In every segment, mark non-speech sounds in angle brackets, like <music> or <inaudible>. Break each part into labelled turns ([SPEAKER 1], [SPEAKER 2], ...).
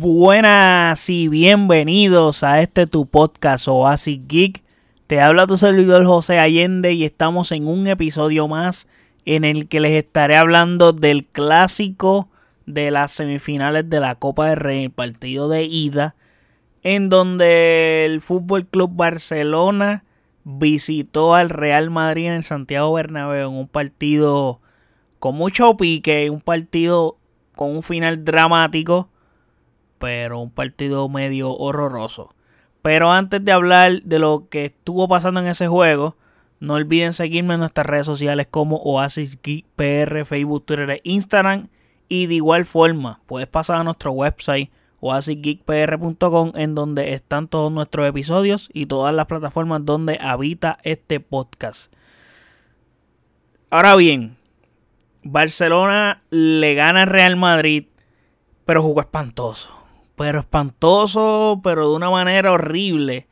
[SPEAKER 1] Buenas y bienvenidos a este tu podcast Oasis Geek. Te habla tu servidor José Allende y estamos en un episodio más en el que les estaré hablando del clásico de las semifinales de la Copa de Rey, el partido de ida, en donde el Fútbol Club Barcelona visitó al Real Madrid en el Santiago Bernabéu en un partido con mucho pique, un partido con un final dramático, pero un partido medio horroroso. Pero antes de hablar de lo que estuvo pasando en ese juego, no olviden seguirme en nuestras redes sociales como Oasis PR, Facebook, Twitter e Instagram. Y de igual forma, puedes pasar a nuestro website oasisgeekpr.com en donde están todos nuestros episodios y todas las plataformas donde habita este podcast. Ahora bien, Barcelona le gana al Real Madrid, pero jugó espantoso. Pero espantoso, pero de una manera horrible.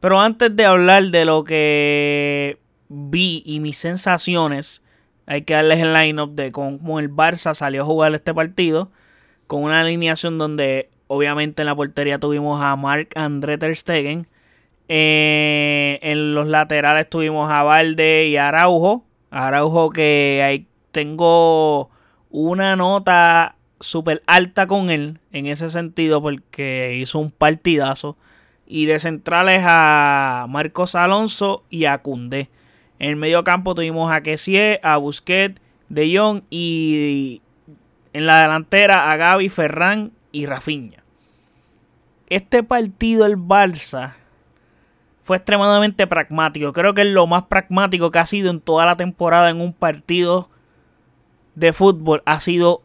[SPEAKER 1] Pero antes de hablar de lo que vi y mis sensaciones, hay que darles el line-up de cómo el Barça salió a jugar este partido. Con una alineación donde obviamente en la portería tuvimos a Marc André Ter Stegen. Eh, en los laterales tuvimos a Valde y Araujo. Araujo que hay tengo una nota súper alta con él en ese sentido porque hizo un partidazo. Y de centrales a Marcos Alonso y a Cundé. En el medio campo tuvimos a Kessie, a Busquets, De Jong y en la delantera a Gaby, Ferran y Rafinha. Este partido el Barça fue extremadamente pragmático. Creo que es lo más pragmático que ha sido en toda la temporada en un partido de fútbol ha sido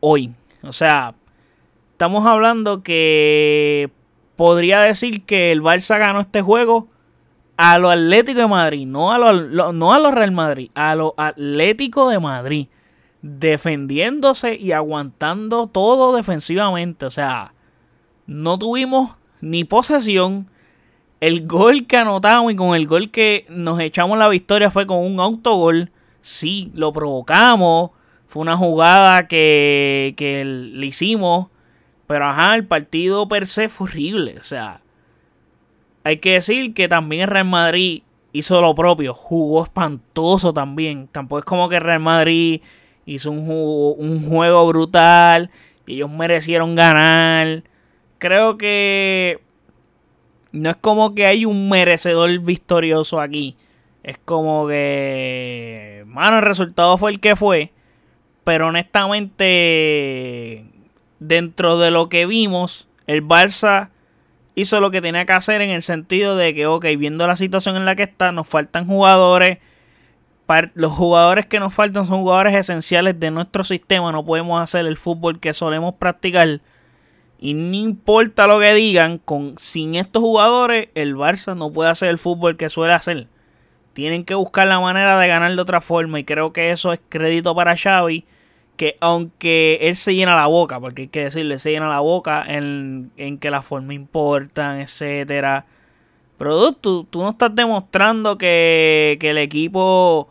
[SPEAKER 1] hoy. O sea, estamos hablando que podría decir que el Barça ganó este juego a lo Atlético de Madrid, no a lo, no a Real Madrid, a lo Atlético de Madrid, defendiéndose y aguantando todo defensivamente. O sea, no tuvimos ni posesión. El gol que anotamos y con el gol que nos echamos la victoria fue con un autogol sí, lo provocamos. Fue una jugada que, que le hicimos. Pero ajá, el partido per se fue horrible. O sea, hay que decir que también Real Madrid hizo lo propio. Jugó espantoso también. Tampoco es como que Real Madrid hizo un, juego brutal. Ellos merecieron ganar. Creo que no es como que hay un merecedor victorioso aquí. Es como que, mano, el resultado fue el que fue. Pero honestamente, dentro de lo que vimos, el Barça hizo lo que tenía que hacer en el sentido de que, ok, viendo la situación en la que está, nos faltan jugadores. Los jugadores que nos faltan son jugadores esenciales de nuestro sistema. No podemos hacer el fútbol que solemos practicar. Y no importa lo que digan, con, sin estos jugadores, el Barça no puede hacer el fútbol que suele hacer tienen que buscar la manera de ganar de otra forma y creo que eso es crédito para Xavi que aunque él se llena la boca porque hay que decirle se llena la boca en, que la forma importa etcétera pero tú, tú no estás demostrando que, que el equipo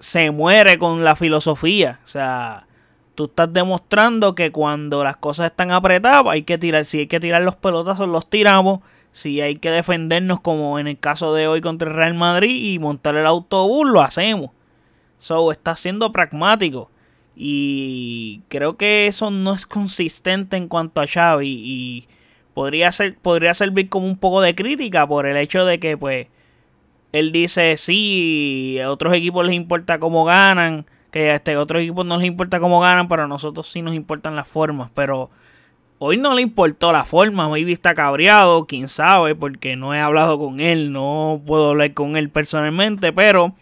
[SPEAKER 1] se muere con la filosofía o sea tú estás demostrando que cuando las cosas están apretadas hay que tirar si hay que tirar los pelotazos los tiramos si hay que defendernos como en el caso de hoy contra el Real Madrid y montar el autobús, lo hacemos. So, está siendo pragmático. Y creo que eso no es consistente en cuanto a Xavi. Y podría, ser, podría servir como un poco de crítica por el hecho de que, pues, él dice, sí, a otros equipos les importa cómo ganan. Que a este otros equipos no les importa cómo ganan, pero a nosotros sí nos importan las formas. Pero Hoy no le importó la forma, maybe está cabreado, quién sabe, porque no he hablado con él, no puedo hablar con él personalmente, pero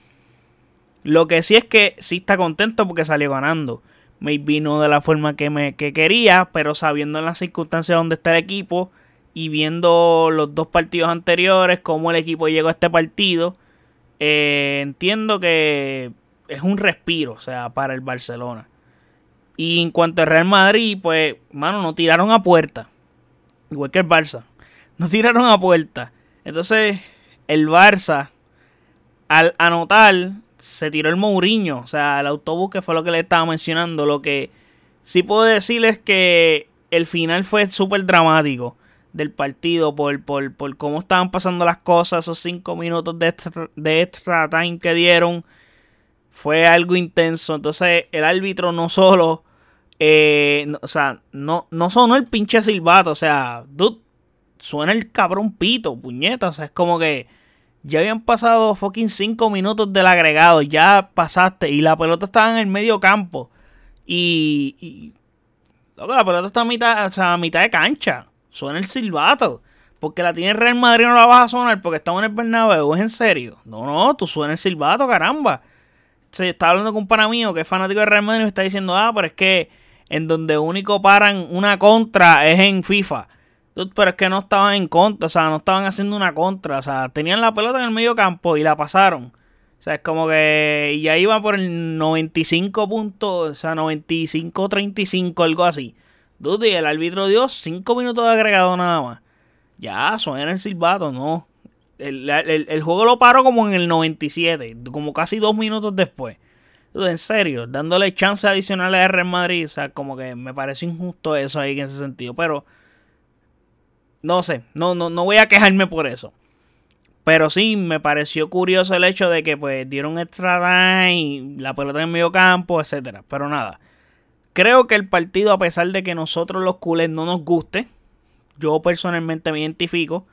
[SPEAKER 1] lo que sí es que sí está contento porque salió ganando. Maybe no de la forma que, me, quería, pero sabiendo en las circunstancias donde está el equipo y viendo los dos partidos anteriores, cómo el equipo llegó a este partido, eh, entiendo que es un respiro, o sea, para el Barcelona. Y en cuanto al Real Madrid, pues, mano, no tiraron a puerta. Igual que el Barça. No tiraron a puerta. Entonces, el Barça, al anotar, se tiró el Mourinho. O sea, el autobús que fue lo que le estaba mencionando. Lo que sí puedo decir es que el final fue súper dramático del partido por, por, por, cómo estaban pasando las cosas, esos cinco minutos de extra, time que dieron. Fue algo intenso. Entonces el árbitro no solo... Eh, o sea, no, no sonó el pinche silbato. O sea, dude, suena el cabrón pito, puñeta. O sea, es como que ya habían pasado fucking 5 minutos del agregado. Ya pasaste. Y la pelota estaba en el medio campo. Y. la pelota está a mitad, o sea, a mitad de cancha. Suena el silbato. Porque la tiene Real Madrid no la vas a sonar porque estamos en el Bernabéu. ¿Es en serio? No, no, tú suena el silbato, caramba. Se estaba hablando con un pana mío que es fanático de Real Madrid y me está diciendo, ah, pero es que en donde único paran una contra es en FIFA. Pero es que no estaban en contra, o sea, no estaban haciendo una contra. O sea, tenían la pelota en el medio campo y la pasaron. O sea, es como que ya iba por el 95 puntos, o sea, 95-35, algo así. Dude, y el árbitro dio 5 minutos de agregado nada más. Ya, suena el silbato, no. El, el, juego lo paró como en el 97, como casi dos minutos después. Dude, en serio, dándole chances adicionales a Real Madrid, o sea, como que me parece injusto eso ahí en ese sentido. Pero no sé, no, no, no voy a quejarme por eso. Pero sí, me pareció curioso el hecho de que pues dieron extra time, la pelota en medio campo, etcétera. Pero nada. Creo que el partido, a pesar de que nosotros los culés no nos guste, yo personalmente me identifico.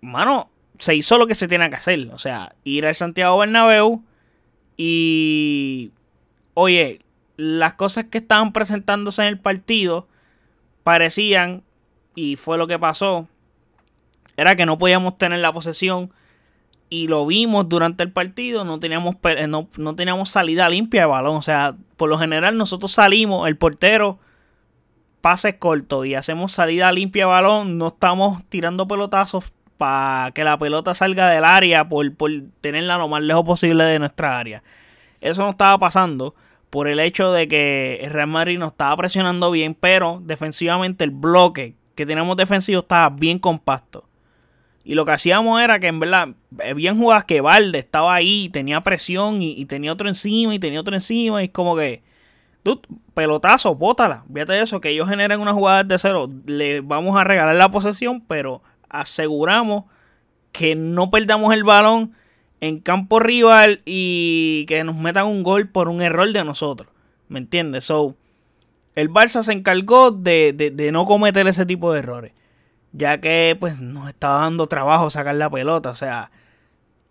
[SPEAKER 1] Mano, se hizo lo que se tiene que hacer. O sea, ir al Santiago Bernabéu y. Oye, las cosas que estaban presentándose en el partido parecían y fue lo que pasó, era que no podíamos tener la posesión y lo vimos durante el partido, no teníamos, eh, no, teníamos salida limpia de balón. O sea, por lo general nosotros salimos, el portero pase corto y hacemos salida limpia de balón, no estamos tirando pelotazos para que la pelota salga del área por, por tenerla lo más lejos posible de nuestra área. Eso no estaba pasando por el hecho de que el Real Madrid no estaba presionando bien, pero defensivamente el bloque que teníamos defensivo estaba bien compacto. Y lo que hacíamos era que en verdad, bien jugadas que Valde estaba ahí, tenía presión y, tenía otro encima y tenía otro encima. Y es como que, tú, pelotazo, bótala. Fíjate eso, que ellos generen una jugada de cero. Le vamos a regalar la posesión, pero aseguramos que no perdamos el balón en campo rival y que nos metan un gol por un error de nosotros. ¿Me entiendes? So, el Barça se encargó de, no cometer ese tipo de errores. Ya que pues nos estaba dando trabajo sacar la pelota. O sea.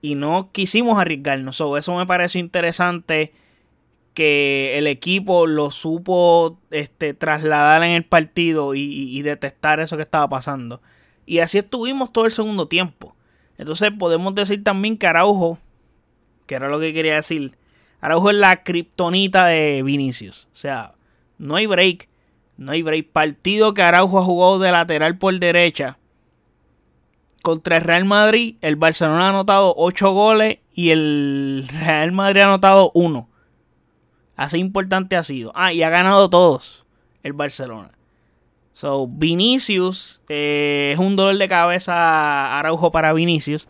[SPEAKER 1] Y no quisimos arriesgarnos. eso me pareció interesante. Que el equipo lo supo este, trasladar en el partido y, detectar eso que estaba pasando. Y así estuvimos todo el segundo tiempo. Entonces podemos decir también que Araujo, que era lo que quería decir, Araujo es la kriptonita de Vinicius. O sea, no hay break. No hay break. Partido que Araujo ha jugado de lateral por derecha. Contra el Real Madrid, el Barcelona ha anotado 8 goles y el Real Madrid ha anotado 1. Así importante ha sido. Ah, y ha ganado todos el Barcelona. So, Vinicius eh, es un dolor de cabeza Araujo para Vinicius.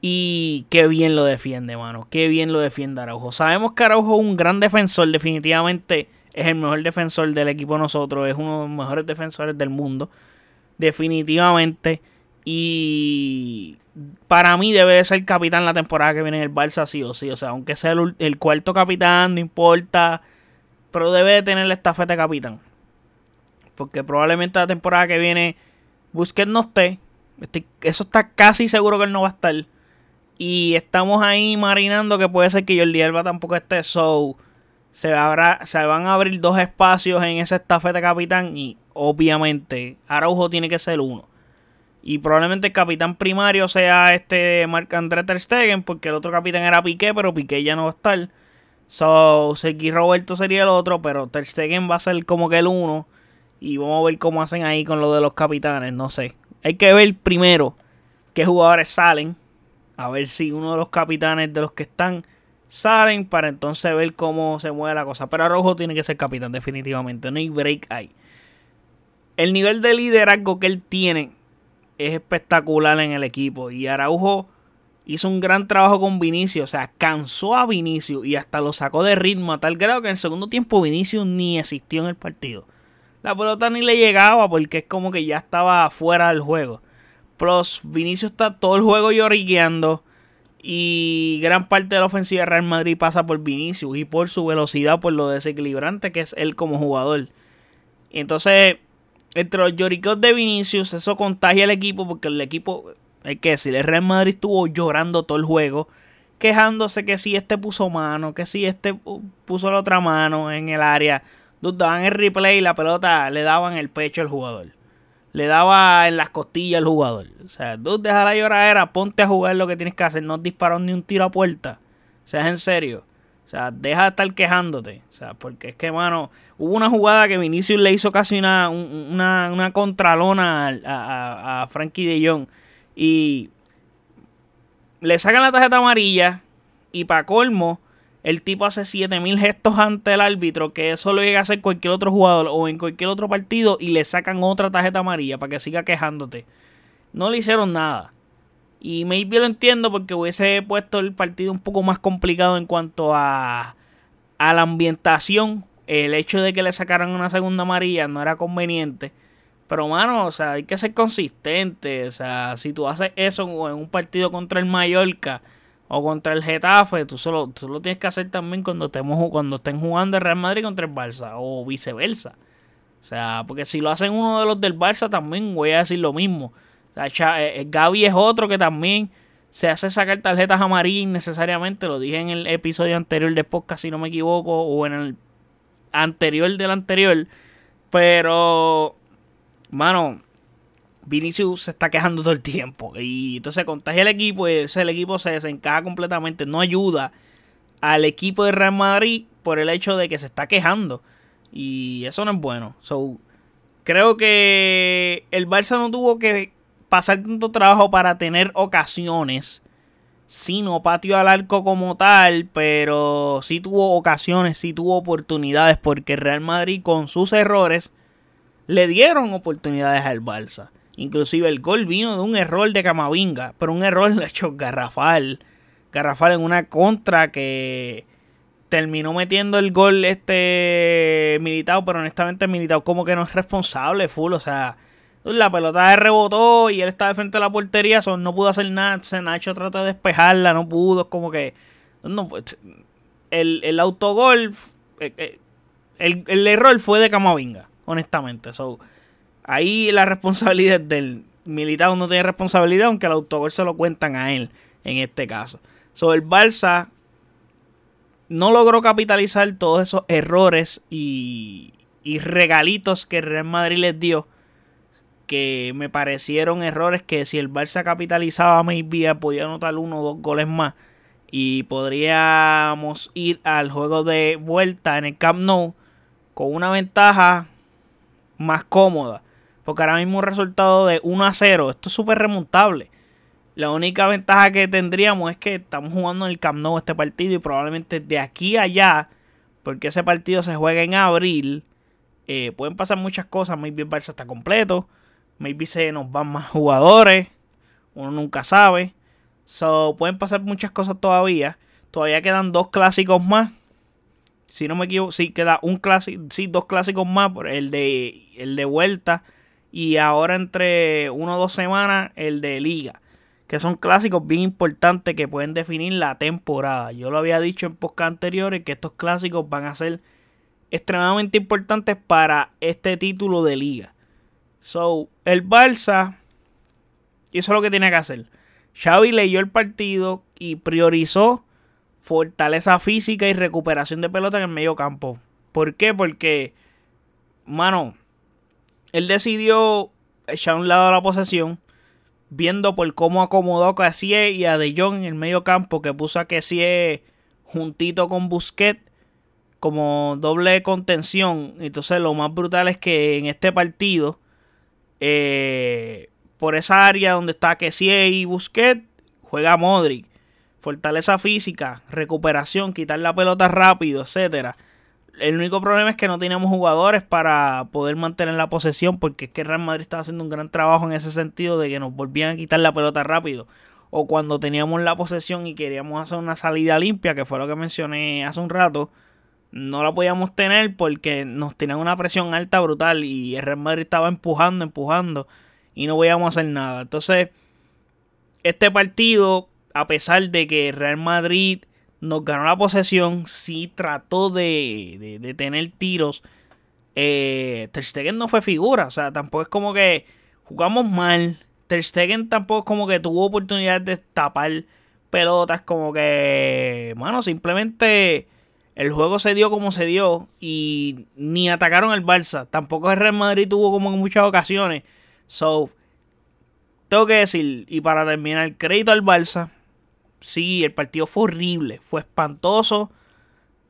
[SPEAKER 1] Y qué bien lo defiende, mano. Qué bien lo defiende Araujo. Sabemos que Araujo es un gran defensor, definitivamente es el mejor defensor del equipo nosotros, es uno de los mejores defensores del mundo, definitivamente. Y para mí debe ser capitán la temporada que viene en el Barça, sí o sí. O sea, aunque sea el, cuarto capitán, no importa. Pero debe de tener la estafeta de capitán. Porque probablemente la temporada que viene Busquets no esté. eso está casi seguro que él no va a estar. Y estamos ahí marinando que puede ser que Jordi Alba tampoco esté. So, se, se van a abrir dos espacios en esa estafeta capitán y obviamente Araujo tiene que ser uno. Y probablemente el capitán primario sea este Marc André Ter Stegen, porque el otro capitán era Piqué, pero Piqué ya no va a estar. So, Sergi Roberto sería el otro, pero Ter Stegen va a ser como que el uno. Y vamos a ver cómo hacen ahí con lo de los capitanes, no sé. Hay que ver primero qué jugadores salen. A ver si uno de los capitanes de los que están salen para entonces ver cómo se mueve la cosa. Pero Araujo tiene que ser capitán, definitivamente. No hay break ahí. El nivel de liderazgo que él tiene es espectacular en el equipo. Y Araujo hizo un gran trabajo con Vinicius. O sea, cansó a Vinicius y hasta lo sacó de ritmo a tal grado que en el segundo tiempo Vinicius ni existió en el partido. la pelota ni le llegaba porque es como que ya estaba fuera del juego. Plus, Vinicius está todo el juego lloriqueando. Y gran parte de la ofensiva de Real Madrid pasa por Vinicius y por su velocidad, por lo desequilibrante que es él como jugador. Entonces, entre los lloriqueos de Vinicius, eso contagia al equipo porque el equipo, hay que decir, el Real Madrid estuvo llorando todo el juego, quejándose que si este puso mano, que si este puso la otra mano en el área. Daban el replay y la pelota le daban el pecho al jugador le daba en las costillas al jugador. O sea, tú deja la lloradera, ponte a jugar lo que tienes que hacer. No disparar ni un tiro a puerta. O sea, es en serio. O sea, deja de estar quejándote. O sea, porque es que, mano, hubo una jugada que Vinicius le hizo casi una, una, una contralona a, a, Frankie de Jong. Y le sacan la tarjeta amarilla. Y para colmo, el tipo hace 7000 gestos ante el árbitro, que eso lo llega a hacer cualquier otro jugador o en cualquier otro partido y le sacan otra tarjeta amarilla para que siga quejándote. No le hicieron nada. Y maybe lo entiendo porque hubiese puesto el partido un poco más complicado en cuanto a, a la ambientación. El hecho de que le sacaran una segunda amarilla no era conveniente. Pero, mano, o sea, hay que ser consistente. O sea, si tú haces eso en un partido contra el Mallorca o contra el Getafe, tú solo, lo tienes que hacer también cuando estemos cuando estén jugando el Real Madrid contra el Barça o viceversa. O sea, porque si lo hacen uno de los del Barça también voy a decir lo mismo. O sea, eh, eh, Gaby es otro que también se hace sacar tarjetas amarillas innecesariamente. Lo dije en el episodio anterior de podcast, si no me equivoco, o en el anterior del anterior. Pero, mano, Vinicius se está quejando todo el tiempo. Y entonces contagia el equipo y el equipo se desencaja completamente. No ayuda al equipo de Real Madrid por el hecho de que se está quejando. Y eso no es bueno. So, creo que el Barça no tuvo que pasar tanto trabajo para tener ocasiones. Sino patio al arco como tal. Pero sí tuvo ocasiones, sí tuvo oportunidades. Porque Real Madrid con sus errores le dieron oportunidades al Barça. Inclusive el gol vino de un error de Camavinga, pero un error hecho garrafal. Garrafal en una contra que terminó metiendo el gol este militado, pero honestamente militado como que no es responsable, full, o sea, la pelota rebotó y él estaba de frente a la portería, no pudo hacer nada, se Nacho trató de despejarla, no pudo, es como que no, pues, el, el autogol, eh, eh, el, el, error fue de Camavinga, honestamente, so, Ahí la responsabilidad del militar no tiene responsabilidad, aunque el autogol se lo cuentan a él en este caso. Sobre el Barça no logró capitalizar todos esos errores y, regalitos que el Real Madrid les dio. Que me parecieron errores que si el Barça capitalizaba, maybe podía anotar uno o dos goles más. Y podríamos ir al juego de vuelta en el Camp Nou con una ventaja más cómoda. Porque ahora mismo un resultado de 1 a 0, esto es súper remontable. La única ventaja que tendríamos es que estamos jugando en el Camp Nou este partido y probablemente de aquí a allá, porque ese partido se juega en abril, eh, pueden pasar muchas cosas. Maybe el Barça está completo, maybe se nos van más jugadores, uno nunca sabe. So, pueden pasar muchas cosas todavía. Todavía quedan dos clásicos más. Si no me equivoco, sí queda un clásico, sí, dos clásicos más, el de el de vuelta y ahora entre una o dos semanas el de liga. Que son clásicos bien importantes que pueden definir la temporada. Yo lo había dicho en podcast anteriores que estos clásicos van a ser extremadamente importantes para este título de liga. So, el Barça hizo lo que tenía que hacer. Xavi leyó el partido y priorizó fortaleza física y recuperación de pelota en el medio campo. ¿Por qué? Porque, mano, él decidió echar a un lado la posesión, viendo por cómo acomodó a y a De Jong en el medio campo, que puso a Cassier juntito con Busquets como doble contención. Entonces lo más brutal es que en este partido, eh, por esa área donde está Kessie y Busquets, juega Modric. Fortaleza física, recuperación, quitar la pelota rápido, etcétera. El único problema es que no teníamos jugadores para poder mantener la posesión, porque es que Real Madrid estaba haciendo un gran trabajo en ese sentido de que nos volvían a quitar la pelota rápido. O cuando teníamos la posesión y queríamos hacer una salida limpia, que fue lo que mencioné hace un rato, no la podíamos tener porque nos tenían una presión alta brutal y el Real Madrid estaba empujando, empujando y no podíamos hacer nada. Entonces, este partido, a pesar de que Real Madrid nos ganó la posesión, sí trató de, de, tener tiros. Eh, Ter Stegen no fue figura, o sea, tampoco es como que jugamos mal. Ter Stegen tampoco es como que tuvo oportunidad de tapar pelotas, como que, bueno, simplemente el juego se dio como se dio y ni atacaron al Barça. Tampoco el Real Madrid tuvo como en muchas ocasiones. So, tengo que decir, y para terminar, crédito al Barça. Sí, el partido fue horrible, fue espantoso.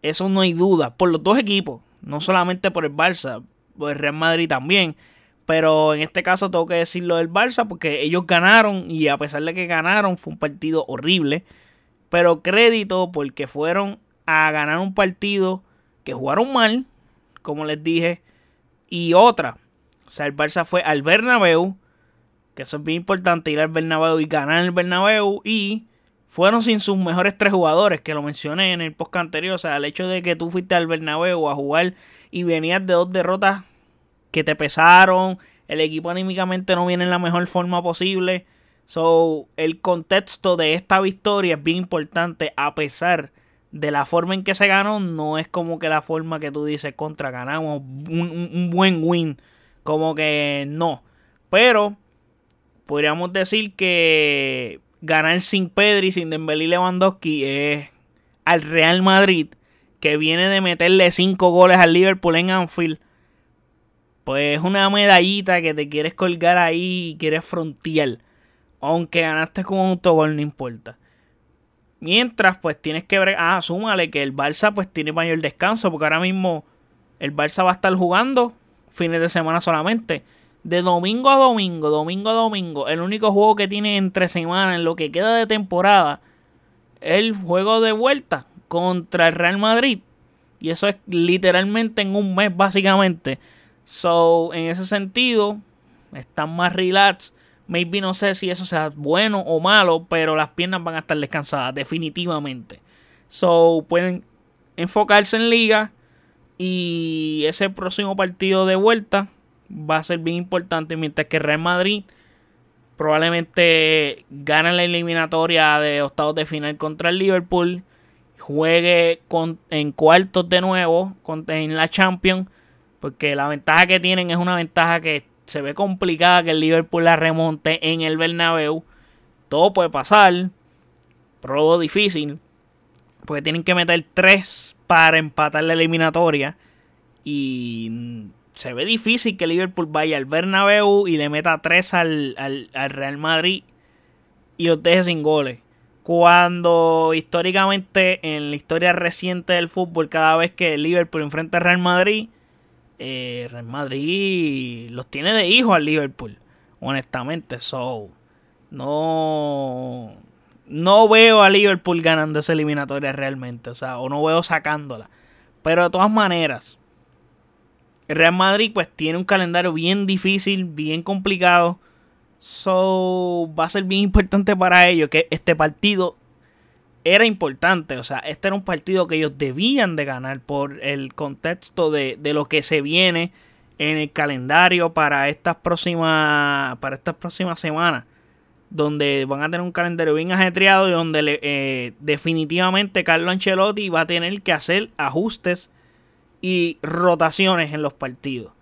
[SPEAKER 1] Eso no hay duda. Por los dos equipos, no solamente por el Barça, por el Real Madrid también. Pero en este caso tengo que decirlo del Barça porque ellos ganaron y a pesar de que ganaron fue un partido horrible. Pero crédito porque fueron a ganar un partido que jugaron mal, como les dije, y otra. O sea, el Barça fue al Bernabéu, que eso es bien importante, ir al Bernabéu y ganar el Bernabéu, y fueron sin sus mejores tres jugadores, que lo mencioné en el podcast anterior. O sea, el hecho de que tú fuiste al Bernabéu a jugar y venías de dos derrotas que te pesaron, el equipo anímicamente no viene en la mejor forma posible. So, el contexto de esta victoria es bien importante, a pesar de la forma en que se ganó, no es como que la forma que tú dices contra ganamos un, buen win. Como que no. Pero podríamos decir que ganar sin Pedri, sin Dembélé y Lewandowski es al Real Madrid que viene de meterle 5 goles al Liverpool en Anfield. Pues es una medallita que te quieres colgar ahí y quieres frontear. Aunque ganaste con un autogol, no importa. Mientras, pues tienes que ver. Ah, súmale que el Barça, pues tiene mayor descanso. Porque ahora mismo el Barça va a estar jugando fines de semana solamente. De domingo a domingo, domingo a domingo. El único juego que tiene entre semana en lo que queda de temporada. El juego de vuelta contra el Real Madrid. Y eso es literalmente en un mes, básicamente. So, en ese sentido, están más relax. Maybe no sé si eso sea bueno o malo, pero las piernas van a estar descansadas, definitivamente. So, pueden enfocarse en liga. Y ese próximo partido de vuelta va a ser bien importante. Mientras que Real Madrid probablemente gane la eliminatoria de octavos de final contra el Liverpool. Juegue en cuartos de nuevo en la Champions. Porque la ventaja que tienen es una ventaja que se ve complicada que el Liverpool la remonte en el Bernabéu. Todo puede pasar, pero difícil, porque tienen que meter tres para empatar la eliminatoria. Y se ve difícil que Liverpool vaya al Bernabéu y le meta tres al, al, al Real Madrid y los deje sin goles. Cuando históricamente, en la historia reciente del fútbol, cada vez que Liverpool enfrenta al Real Madrid, eh, Real Madrid los tiene de hijo al Liverpool, honestamente. So, no, no veo a Liverpool ganando esa eliminatoria realmente, o sea, o no veo sacándola. Pero de todas maneras, el Real Madrid pues tiene un calendario bien difícil, bien complicado. So, va a ser bien importante para ellos que este partido era importante. O sea, este era un partido que ellos debían de ganar por el contexto de, lo que se viene en el calendario para estas próximas para estas próximas semanas donde van a tener un calendario bien ajetreado y donde eh, definitivamente Carlo Ancelotti va a tener que hacer ajustes y rotaciones en los partidos.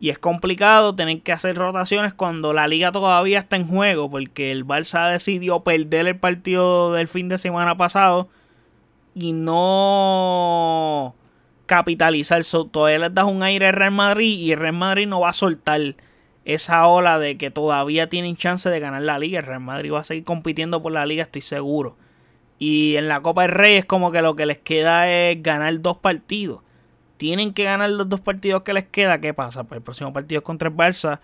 [SPEAKER 1] Y es complicado tener que hacer rotaciones cuando la liga todavía está en juego, porque el Barça decidió perder el partido del fin de semana pasado y no capitalizar. todavía les das un aire al Real Madrid y el Real Madrid no va a soltar esa ola de que todavía tienen chance de ganar la liga. El Real Madrid va a seguir compitiendo por la liga, estoy seguro. Y en la Copa del Rey es como que lo que les queda es ganar dos partidos tienen que ganar los dos partidos que les queda. ¿Qué pasa? Pues el próximo partido es contra el Barça.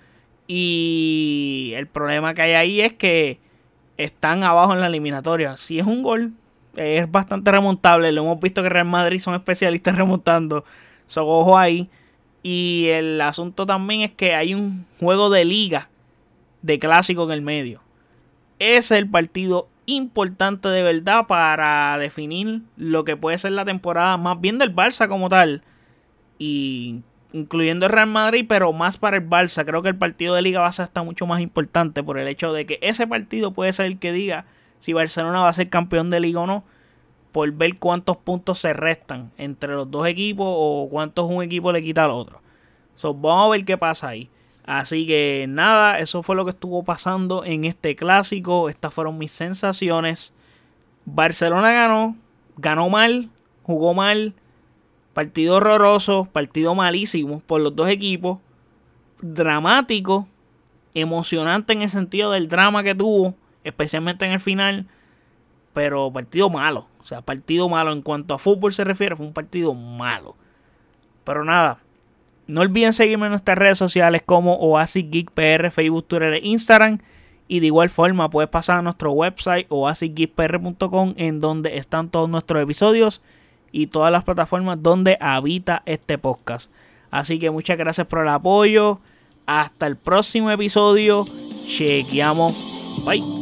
[SPEAKER 1] Y el problema que hay ahí es que están abajo en la eliminatoria. Si es un gol, es bastante remontable. Lo hemos visto que Real Madrid son especialistas <laughs> remontando. So, ojo ahí. Y el asunto también es que hay un juego de liga de clásico en el medio. Ese es el partido importante de verdad para definir lo que puede ser la temporada más bien del Barça como tal. Y incluyendo el Real Madrid, pero más para el Barça. Creo que el partido de Liga va a ser hasta mucho más importante por el hecho de que ese partido puede ser el que diga si Barcelona va a ser campeón de Liga o no, por ver cuántos puntos se restan entre los dos equipos o cuántos un equipo le quita al otro. So, vamos a ver qué pasa ahí. Así que nada, eso fue lo que estuvo pasando en este clásico. Estas fueron mis sensaciones. Barcelona ganó, ganó mal, jugó mal, partido horroroso, partido malísimo por los dos equipos, dramático, emocionante en el sentido del drama que tuvo, especialmente en el final, pero partido malo, o sea, partido malo en cuanto a fútbol se refiere, fue un partido malo. Pero nada, no olviden seguirme en nuestras redes sociales como Oasis Geek PR, Facebook, Twitter e Instagram. Y de igual forma puedes pasar a nuestro website oasisgeekpr.com en donde están todos nuestros episodios y todas las plataformas donde habita este podcast. Así que muchas gracias por el apoyo. Hasta el próximo episodio. Chequeamos. Bye.